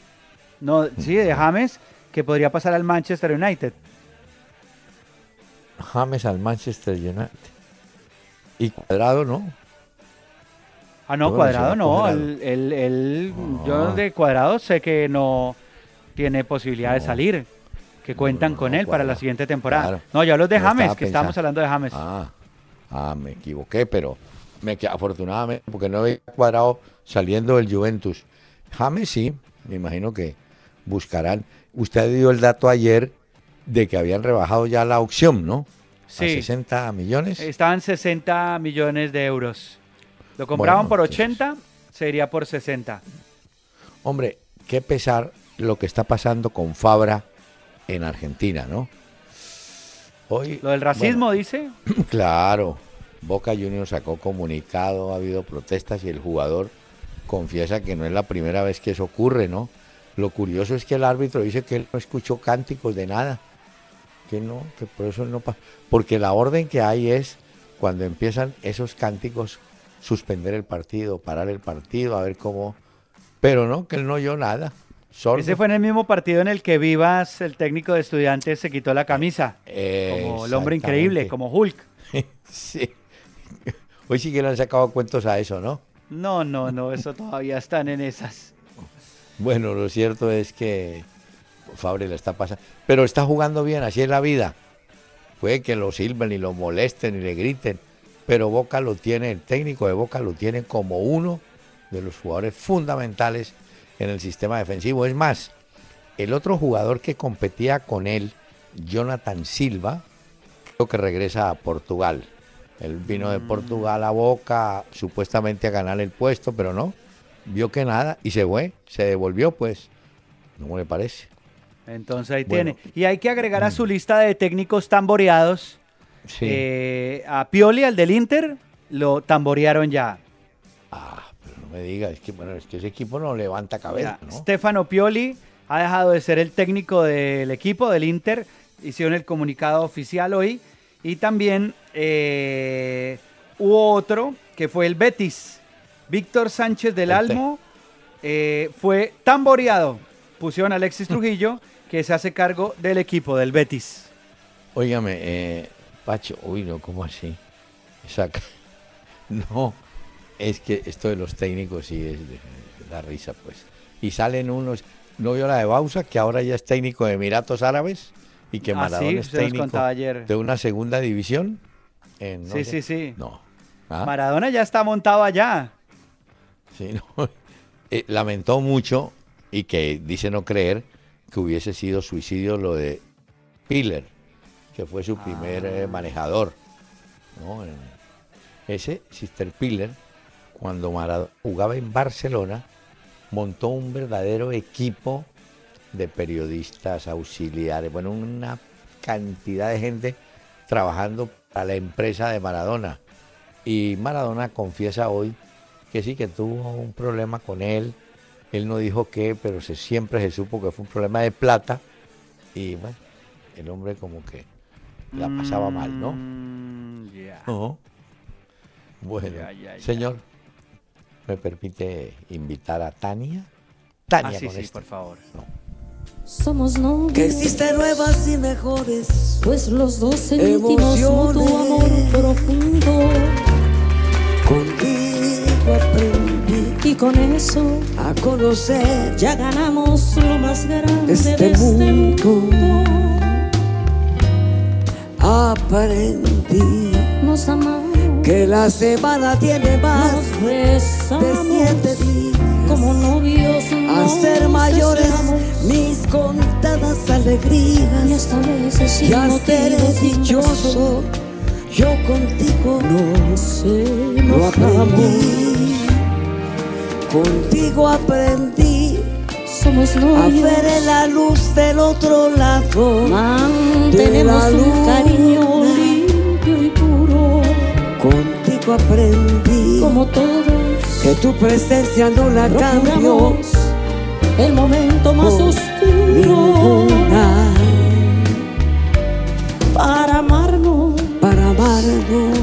No, sí, de James, que podría pasar al Manchester United. James al Manchester United. Y Cuadrado, ¿no? Ah, no, Cuadrado no. El, Yo de Cuadrado sé que no tiene posibilidad de salir, que cuentan con él para la siguiente temporada. No, ya los de James, que estábamos hablando de James. Ah, ah, me equivoqué, pero me afortunadamente, porque no había Cuadrado saliendo del Juventus. James sí, me imagino que buscarán. Usted dio el dato ayer de que habían rebajado ya la opción, ¿no? Sí. A 60 millones. Estaban 60 millones de euros. Lo compraban por 80, sería por 60. Hombre, qué pesar lo que está pasando con Fabra en Argentina, ¿no? Hoy, lo del racismo, dice. <clears throat> Claro. Boca Juniors sacó comunicado, ha habido protestas y el jugador confiesa que no es la primera vez que eso ocurre, ¿no? Lo curioso es que el árbitro dice que él no escuchó cánticos de nada, que no, que por eso no pasa. Porque la orden que hay es, cuando empiezan esos cánticos, suspender el partido, parar el partido, a ver cómo. Pero no, que él no oyó nada. Ese fue en el mismo partido en el que Vivas, el técnico de estudiantes, se quitó la camisa. como el hombre increíble, como Hulk. <laughs> sí. Hoy sí que le han sacado cuentos a eso, ¿no? No, no, no, eso todavía están en esas. Bueno, lo cierto es que Fabre le está pasando. Pero está jugando bien, así es la vida. Puede que lo silben y lo molesten y le griten, pero Boca lo tiene, el técnico de Boca lo tiene como uno de los jugadores fundamentales en el sistema defensivo. Es más, el otro jugador que competía con él, Jonathan Silva, creo que regresa a Portugal. Él vino de mm. Portugal a Boca supuestamente a ganar el puesto, pero no, vio que nada y se fue, se devolvió pues. No me parece. Entonces ahí tiene. Y hay que agregar a su mm. lista de técnicos tamboreados eh, a Pioli, al del Inter, lo tamborearon ya. Ah, no me digas, es que, bueno, es que ese equipo no levanta cabeza. Stefano Pioli ha dejado de ser el técnico del equipo del Inter. Hicieron el comunicado oficial hoy. Y también eh, hubo otro que fue el Betis. Víctor Sánchez del Almo eh, fue tamboreado. Pusieron a Alexis <laughs> Trujillo, que se hace cargo del equipo del Betis. Óigame, eh, Pacho, uy, no, ¿cómo así? Saca. <laughs> No, es que esto de los técnicos sí es la risa, pues. Y salen unos, no vio la de Bausa, que ahora ya es técnico de Emiratos Árabes y que ah, Maradona es técnico de una segunda división. sí, sí, sí. No. ¿Ah? Maradona ya está montado allá. Sí, no. <laughs> Eh, lamentó mucho y que dice no creer que hubiese sido suicidio lo de Piller que fue su primer eh, ah. manejador. Ese, Sister Piller, cuando Maradona jugaba en Barcelona, montó un verdadero equipo de periodistas auxiliares, bueno, una cantidad de gente trabajando para la empresa de Maradona. Y Maradona confiesa hoy que sí, que tuvo un problema con él. Él no dijo qué, pero se, siempre se supo que fue un problema de plata. Y bueno, el hombre como que la pasaba mal, ¿no? Mm, bueno, señor, ¿me permite invitar a Tania? Tania, ah, sí, sí, este. por favor. Somos novios. Que existen nuevas y mejores. Pues los dos sentimos mutuo amor profundo. Contigo aprendí. Y con eso a conocer. Ya ganamos lo más grande este de este mundo aprendí Nos amamos, que la semana tiene más de siete días. Como novios, a ser mayores mis contadas alegrías. Y vez ya seré dichoso. Yo contigo no sé, lo aprendí. Contigo aprendí somos novios. A ver la luz del otro lado. Mantenemos un cariño Aprendí. Como todos. Que tu presencia no la cambio. El momento más oscuro. Para amarnos. Para amarnos.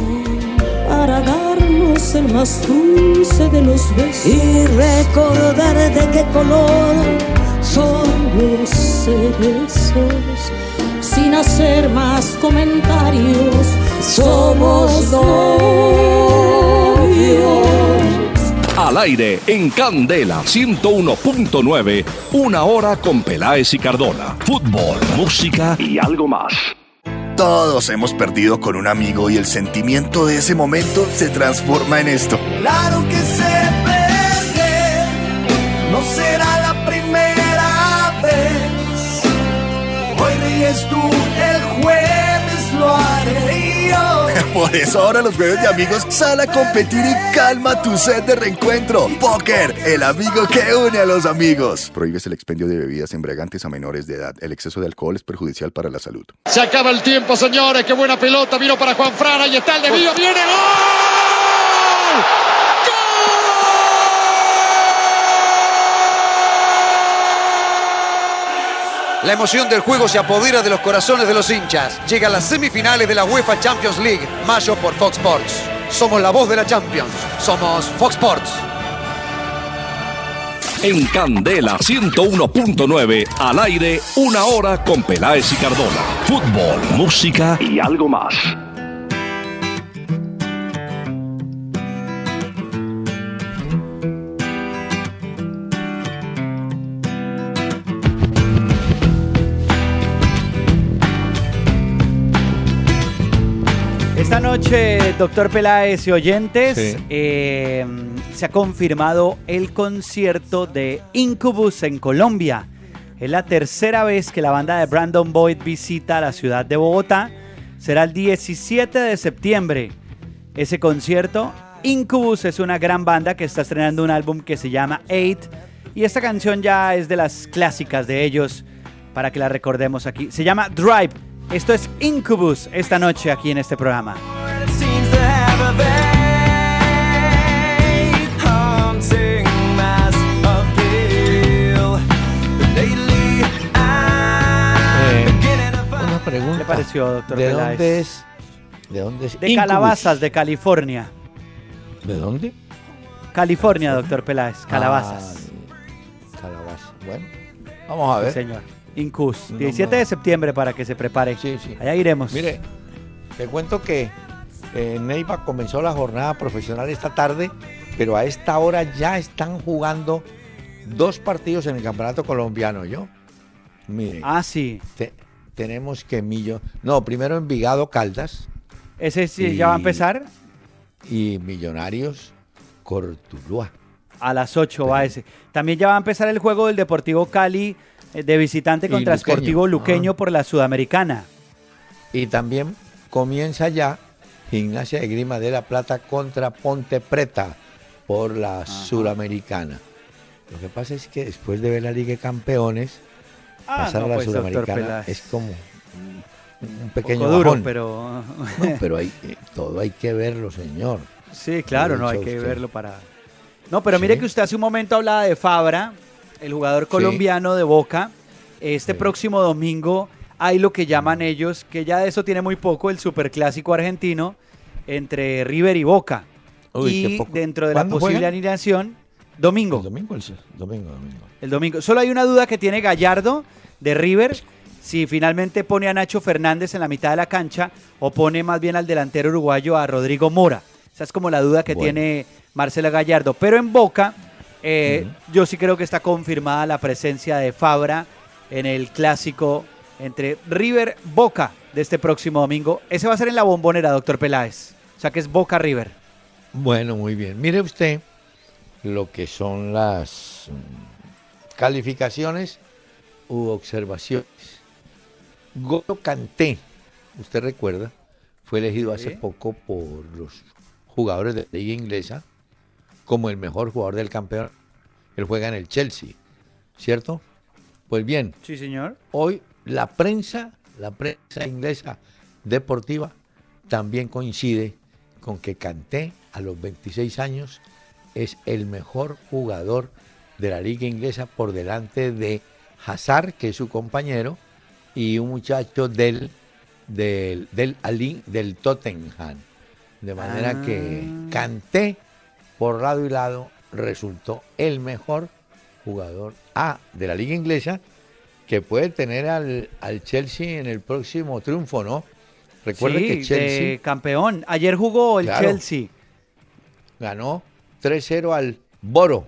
Para darnos el más dulce de los besos. Y recordar de qué color somos ceresos. Sin hacer más comentarios. Somos novios. Al aire en Candela 101.9, una hora con Peláez y Cardona. Fútbol, música y algo más. Todos hemos perdido con un amigo y el sentimiento de ese momento se transforma en esto. Claro que se pierde, no será la primera vez. Hoy ríes tú, el <laughs> Por eso ahora los jueves de amigos sal a competir y calma tu sed de reencuentro. Póker, el amigo que une a los amigos. Prohíbes el expendio de bebidas embriagantes a menores de edad. El exceso de alcohol es perjudicial para la salud. Se acaba el tiempo, señores. Qué buena pelota. Vino para Juan Fran. Ahí está el desvío. Viene gol. La emoción del juego se apodera de los corazones de los hinchas. Llegan las semifinales de la UEFA Champions League, mayo por Fox Sports. Somos la voz de la Champions. Somos Fox Sports. En Candela 101.9, al aire, una hora con Peláez y Cardona. Fútbol, música y algo más. Noche, doctor Peláez y oyentes, eh, se ha confirmado el concierto de Incubus en Colombia. Es la tercera vez que la banda de Brandon Boyd visita la ciudad de Bogotá. Será el 17 de septiembre. Ese concierto, Incubus es una gran banda que está estrenando un álbum que se llama Eight. Y esta canción ya es de las clásicas de ellos, para que la recordemos aquí. Se llama Drive. Esto es Incubus esta noche aquí en este programa. una pregunta. ¿Qué le pareció, doctor ¿De Peláez? dónde es? ¿De dónde es? De Incubus? Calabazas, de California. ¿De dónde? California, doctor Peláez. Calabazas. Ah, calabazas. Bueno, vamos a Sí, ver. señor. Incus. No, 17 no. de septiembre para que se prepare. Sí, sí. Allá iremos. Mire, te cuento que eh, Neiva comenzó la jornada profesional esta tarde, pero a esta hora ya están jugando dos partidos en el campeonato colombiano, ¿yo? Mire, Ah, sí. te- tenemos que Millo... No, primero Envigado Caldas Ese sí ya va a empezar. y Millonarios Cortuluá. A las 8 va ese. También ya va a empezar el juego del Deportivo Cali de visitante contra. Sportivo Luqueño Ah. por la Sudamericana. Y también comienza ya Gimnasia de Grima de la Plata contra Ponte Preta por la Suramericana. Lo que pasa es que después de ver la Liga de Campeones, Ah, pasar no, a la pues, Suramericana es como un, pequeño duro, bajón. pero. <laughs> No, pero hay, eh, todo hay que verlo, señor. Sí, claro, no hay que verlo para. No, pero mire que usted hace un momento hablaba de Fabra, el jugador colombiano de Boca. Este Sí. próximo domingo hay lo que llaman ellos, que ya de eso tiene muy poco, el superclásico argentino entre River y Boca. Uy, y poco. dentro de la ¿Cuándo posible juegan? alineación, domingo. El domingo, el domingo, domingo. El domingo. Solo hay una duda que tiene Gallardo de River. Si finalmente pone a Nacho Fernández en la mitad de la cancha o pone más bien al delantero uruguayo a Rodrigo Mora. Esa es como la duda que Bueno. tiene Marcela Gallardo. Pero en Boca, eh, yo sí creo que está confirmada la presencia de Fabra en el clásico entre River Boca de este próximo domingo. Ese va a ser en la bombonera, doctor Peláez. O sea que es Boca River. Bueno, muy bien. Mire usted lo que son las mm, calificaciones u observaciones. Golo Kanté, usted recuerda, fue elegido hace poco por los jugadores de la liga inglesa como el mejor jugador del campeón. Él juega en el Chelsea. ¿cierto? Pues bien. Sí, señor. Hoy la prensa, la prensa inglesa deportiva también coincide con que Kanté a los 26 años es el mejor jugador de la liga inglesa por delante de Hazard, que es su compañero, y un muchacho del, del, del, del Tottenham. De manera que ah. Por lado y lado, resultó el mejor jugador A de la liga inglesa que puede tener al, al Chelsea en el próximo triunfo, ¿no? Recuerde que Chelsea. campeón. Ayer jugó el Chelsea. Ganó 3-0 al Boro.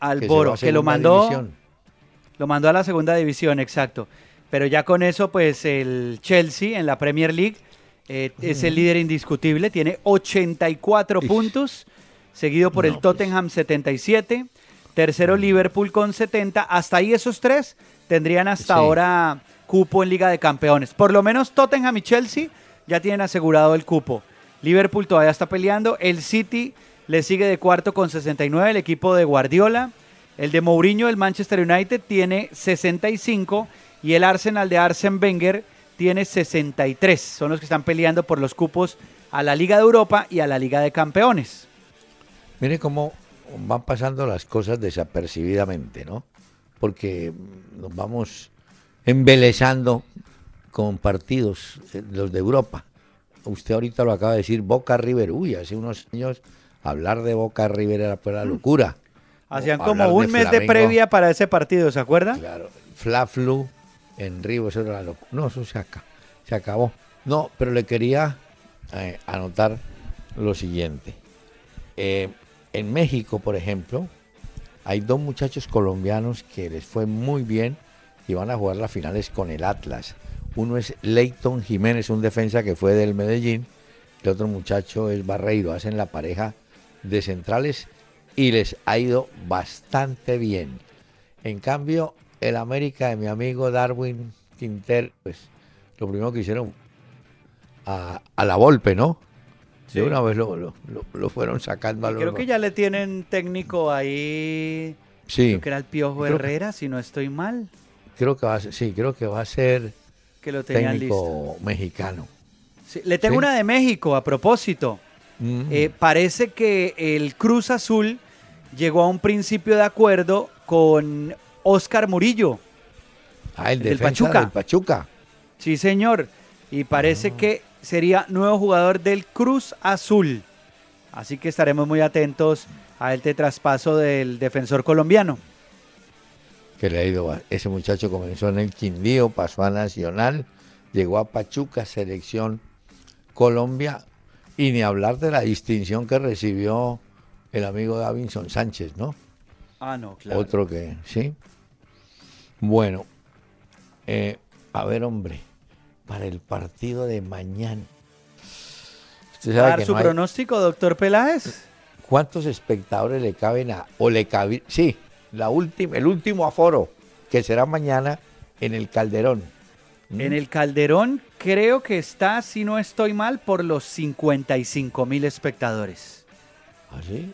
Al Boro, que lo mandó. Lo mandó a la segunda división, exacto. Pero ya con eso, pues el Chelsea en la Premier League eh, es el líder indiscutible, tiene 84 puntos, seguido por el pues. Tottenham 77, tercero Liverpool con 70. Hasta ahí esos tres tendrían hasta ahora cupo en Liga de Campeones. Por lo menos Tottenham y Chelsea ya tienen asegurado el cupo. Liverpool todavía está peleando. El City le sigue de cuarto con 69, el equipo de Guardiola. El de Mourinho, el Manchester United, tiene 65 y el Arsenal de Arsene Wenger tiene 63. Son los que están peleando por los cupos a la Liga de Europa y a la Liga de Campeones. Mire cómo van pasando las cosas desapercibidamente, ¿no? Porque nos vamos embelezando con partidos, eh, los de Europa. Usted ahorita lo acaba de decir, Boca River. Uy, hace unos años hablar de Boca River era la mm. locura. Hacían como un mes de previa para ese partido, ¿se acuerda? Claro, Fla-Flu en Río, eso era la locura. No, eso se, acabó, se acabó. No, pero le quería eh, anotar lo siguiente. Eh, en México, por ejemplo, hay dos muchachos colombianos que les fue muy bien y van a jugar las finales con el Atlas. Uno es Leighton Jiménez, un defensa que fue del Medellín, el otro muchacho es Barreiro, hacen la pareja de centrales y les ha ido bastante bien. En cambio, el América de mi amigo Darwin Quinter, pues lo primero que hicieron a, la Volpe, ¿no? De una vez lo, fueron sacando a los... Creo que ya le tienen técnico ahí. Sí. Creo que era el Piojo Herrera, si no estoy mal creo que va a ser, sí, creo que va a ser que lo técnico mexicano. le tengo una de México a propósito. Mm. Eh, parece que el Cruz Azul llegó a un principio de acuerdo con Oscar Murillo. Ah, el del Pachuca. Del Pachuca. Sí, señor. Y parece ah. que sería nuevo jugador del Cruz Azul. Así que estaremos muy atentos a este traspaso del defensor colombiano que le ha ido. Ese muchacho comenzó en el Quindío, pasó a Nacional, llegó a Pachuca, selección Colombia, y ni hablar de la distinción que recibió el amigo Davinson Sánchez, ¿no? Ah, no, claro. Otro que, sí. Bueno, eh, a ver, hombre, para el partido de mañana. ¿Usted sabe ¿Dar su pronóstico, doctor Peláez? ¿Cuántos espectadores le caben a, o le cabe, sí, la última, el último aforo, que será mañana en el Calderón. ¿Mm? En el Calderón creo que está, si no estoy mal, por los 55 mil espectadores. ¿Ah, sí?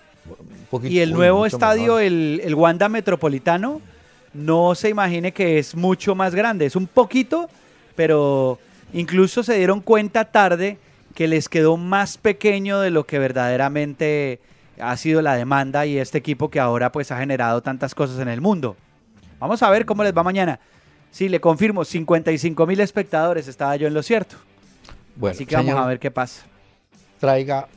y el nuevo estadio, el, el, Wanda Metropolitano, no se imagine que es mucho más grande, es un poquito, pero incluso se dieron cuenta tarde que les quedó más pequeño de lo que verdaderamente ha sido la demanda y este equipo que ahora pues ha generado tantas cosas en el mundo. Vamos a ver cómo les va mañana. Sí, le confirmo, 55 mil espectadores, estaba yo en lo cierto. Bueno, Así que vamos a ver qué pasa. Traiga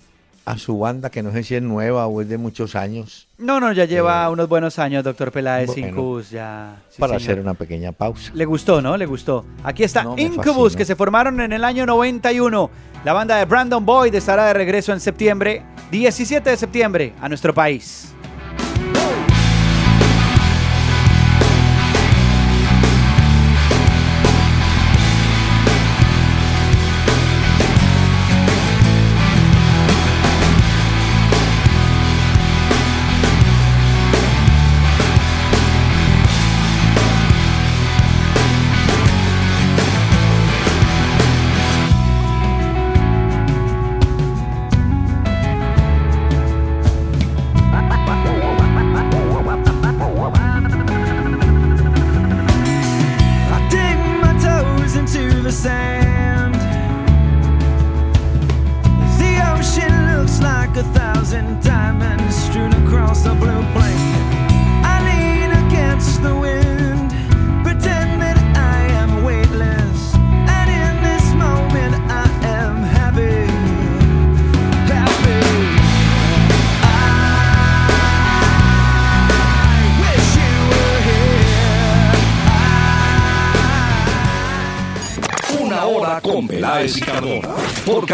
a su banda, que no sé si es nueva o es de muchos años. No, no, ya lleva eh, unos buenos años, doctor Peláez, Incubus, ya. para hacer una pequeña pausa. Le gustó, ¿no? Le gustó. Aquí está Incubus, que se formaron en el año 91. La banda de Brandon Boyd estará de regreso en septiembre, 17 de septiembre, a nuestro país.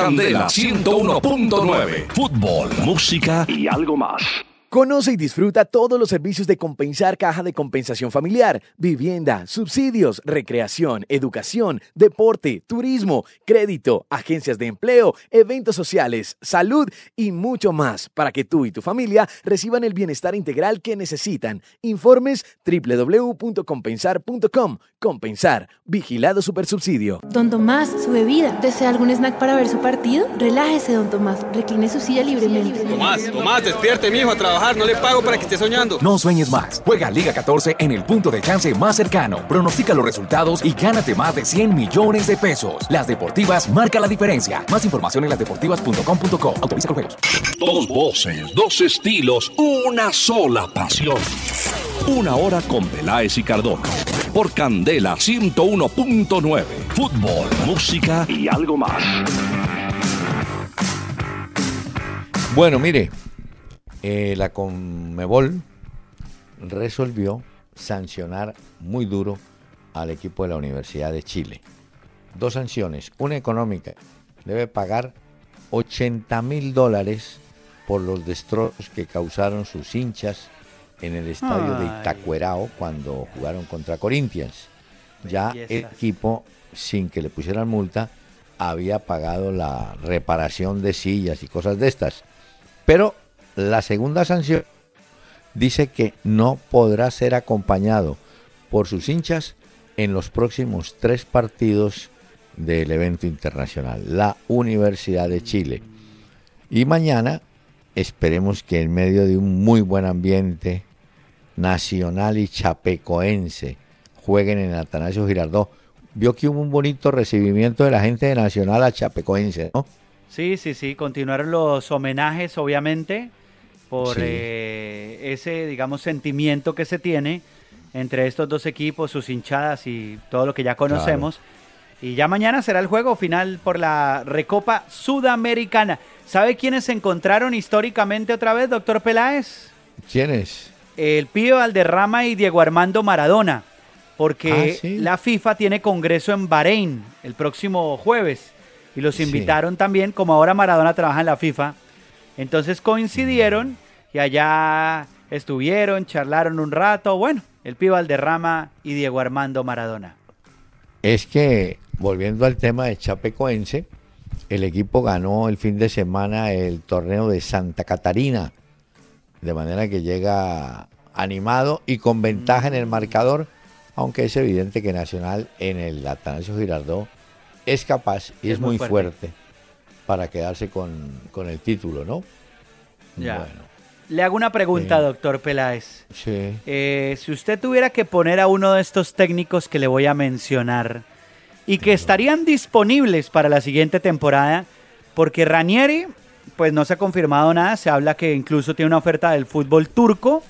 Candela 101.9. Fútbol, música y algo más. Conoce y disfruta todos los servicios de Compensar Caja de Compensación Familiar, vivienda, subsidios, recreación, educación, deporte, turismo, crédito, agencias de empleo, eventos sociales, salud y mucho más para que tú y tu familia reciban el bienestar integral que necesitan. Informes www.compensar.com. Compensar, vigilado supersubsidio. Don Tomás, su bebida. ¿Desea algún snack para ver su partido? Relájese, don Tomás. Recline su silla libremente. Tomás, Tomás, despierte, mijo, a trabajar no le pago para que esté soñando. No sueñes más. Juega Liga 14 en el punto de chance más cercano. Pronostica los resultados y gánate más de 100 millones de pesos. Las Deportivas marca la diferencia. Más información en lasdeportivas.com.co. Autoriza con juegos. Dos voces, dos estilos, una sola pasión. Una hora con Peláez y Cardona. Por Candela 101.9. Fútbol, música y algo más. Bueno, mire, eh, la Conmebol resolvió sancionar muy duro al equipo de la Universidad de Chile. Dos sanciones, una económica, debe pagar 80 mil dólares por los destrozos que causaron sus hinchas en el estadio de Itacuerao cuando jugaron contra Corinthians. Ya el equipo, sin que le pusieran multa, había pagado la reparación de sillas y cosas de estas. Pero la segunda sanción dice que no podrá ser acompañado por sus hinchas en los próximos tres partidos del evento internacional, la Universidad de Chile. Y mañana esperemos que en medio de un muy buen ambiente nacional y chapecoense jueguen en Atanasio Girardot. Vio que hubo un bonito recibimiento de la gente de Nacional a Chapecoense, ¿no? Sí, sí, sí, continuaron los homenajes, obviamente por eh, ese, digamos, sentimiento que se tiene entre estos dos equipos, sus hinchadas y todo lo que ya conocemos. Y ya mañana será el juego final por la Recopa Sudamericana. ¿Sabe quiénes se encontraron históricamente otra vez, doctor Peláez? ¿Quiénes? El Pío Valderrama y Diego Armando Maradona. Porque ah, la FIFA tiene congreso en Bahrein el próximo jueves. Y los invitaron también, como ahora Maradona trabaja en la FIFA. Entonces coincidieron y allá estuvieron, charlaron un rato. Bueno, el Pío Valderrama y Diego Armando Maradona. Es que, volviendo al tema de Chapecoense, el equipo ganó el fin de semana el torneo de Santa Catarina, de manera que llega animado y con ventaja en el marcador, aunque es evidente que Nacional en el Atanasio Girardot es capaz y es, muy, fuerte. Para quedarse con, con el título, ¿no? Ya. Bueno. Le hago una pregunta, doctor Peláez. Sí. Eh, si usted tuviera que poner a uno de estos técnicos que le voy a mencionar y que estarían disponibles para la siguiente temporada, porque Ranieri, pues no se ha confirmado nada, se habla que incluso tiene una oferta del fútbol turco,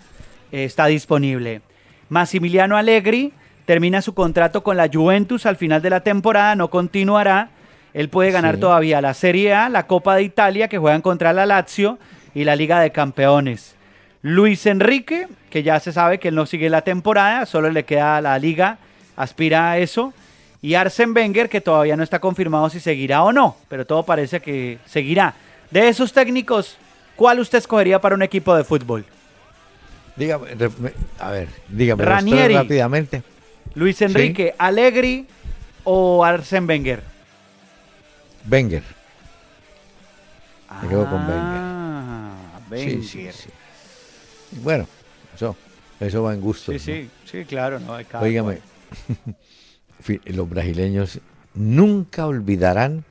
eh, está disponible. Massimiliano Allegri termina su contrato con la Juventus al final de la temporada, no continuará. Él puede ganar todavía la Serie A, la Copa de Italia, que juegan contra la Lazio y la Liga de Campeones. Luis Enrique, que ya se sabe que él no sigue la temporada, solo le queda la liga, aspira a eso. Y Arsen Wenger, que todavía no está confirmado si seguirá o no, pero todo parece que seguirá. De esos técnicos, ¿cuál usted escogería para un equipo de fútbol? Dígame, a ver, dígame Ranieri, rápidamente. Luis Enrique, Allegri o Arsen Wenger. Wenger. Me quedo con Wenger. Sí, sí, Bueno, eso, eso va en gusto. Sí, sí, sí, claro. No, hay <laughs> los brasileños nunca olvidarán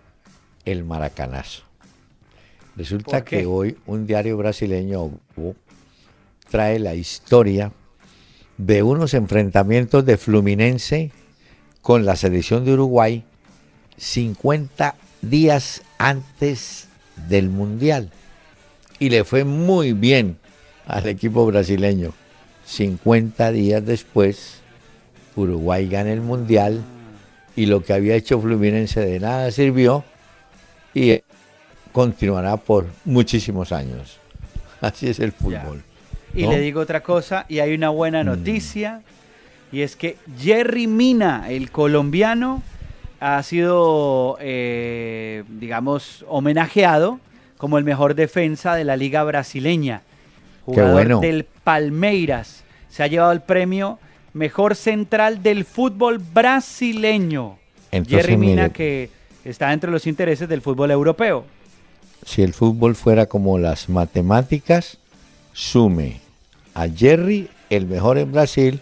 el maracanazo. Resulta que hoy un diario brasileño trae la historia de unos enfrentamientos de Fluminense con la selección de Uruguay 50 días antes del Mundial y le fue muy bien al equipo brasileño. 50 días después, Uruguay gana el Mundial y lo que había hecho Fluminense de nada sirvió y continuará por muchísimos años. <laughs> Así es el fútbol. Y le digo otra cosa, y hay una buena mm. noticia, y es que Jerry Mina, el colombiano, ha sido, eh, digamos, homenajeado como el mejor defensa de la liga brasileña. Jugador del Palmeiras. Se ha llevado el premio Mejor Central del Fútbol Brasileño. Jerry Mina, que está entre los intereses del fútbol europeo. Si el fútbol fuera como las matemáticas, sume a Jerry, el mejor en Brasil,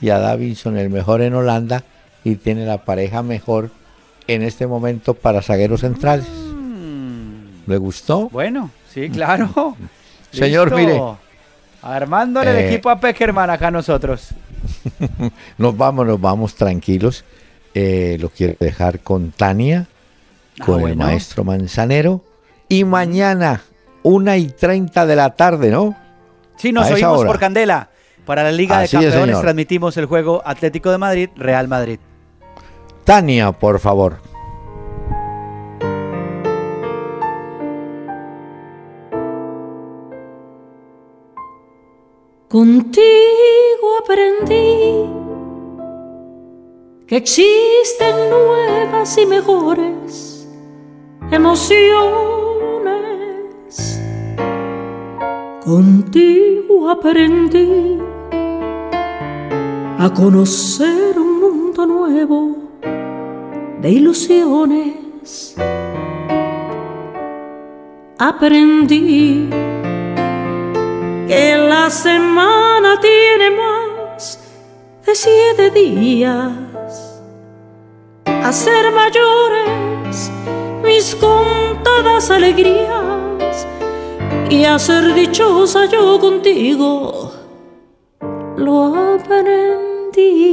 y a Davinson, el mejor en Holanda, y tiene la pareja mejor en este momento para zagueros centrales. Mm. ¿Le gustó? Bueno, sí, claro. <laughs> Señor, mire. Armándole el eh, equipo a Peckerman acá nosotros. <laughs> nos vamos, nos vamos tranquilos. Eh, lo quiero dejar con Tania, ah, con el maestro Manzanero. Y mañana, una y treinta de la tarde, ¿no? Sí, nos oímos por Candela. Para la Liga de Campeones transmitimos el juego Atlético de Madrid, Real Madrid. Tania, por favor. Contigo aprendí que existen nuevas y mejores emociones. Contigo aprendí a conocer un mundo nuevo de ilusiones. Aprendí que la semana tiene más de siete días. A ser mayores mis contadas alegrías y a ser dichosa yo contigo lo aprendí.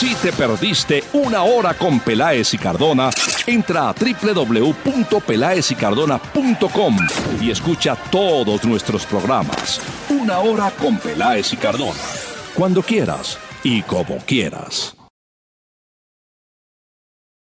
Si te perdiste una hora con Peláez y Cardona, entra a www.pelaezicardona.com y escucha todos nuestros programas. Una hora con Peláez y Cardona. Cuando quieras y como quieras.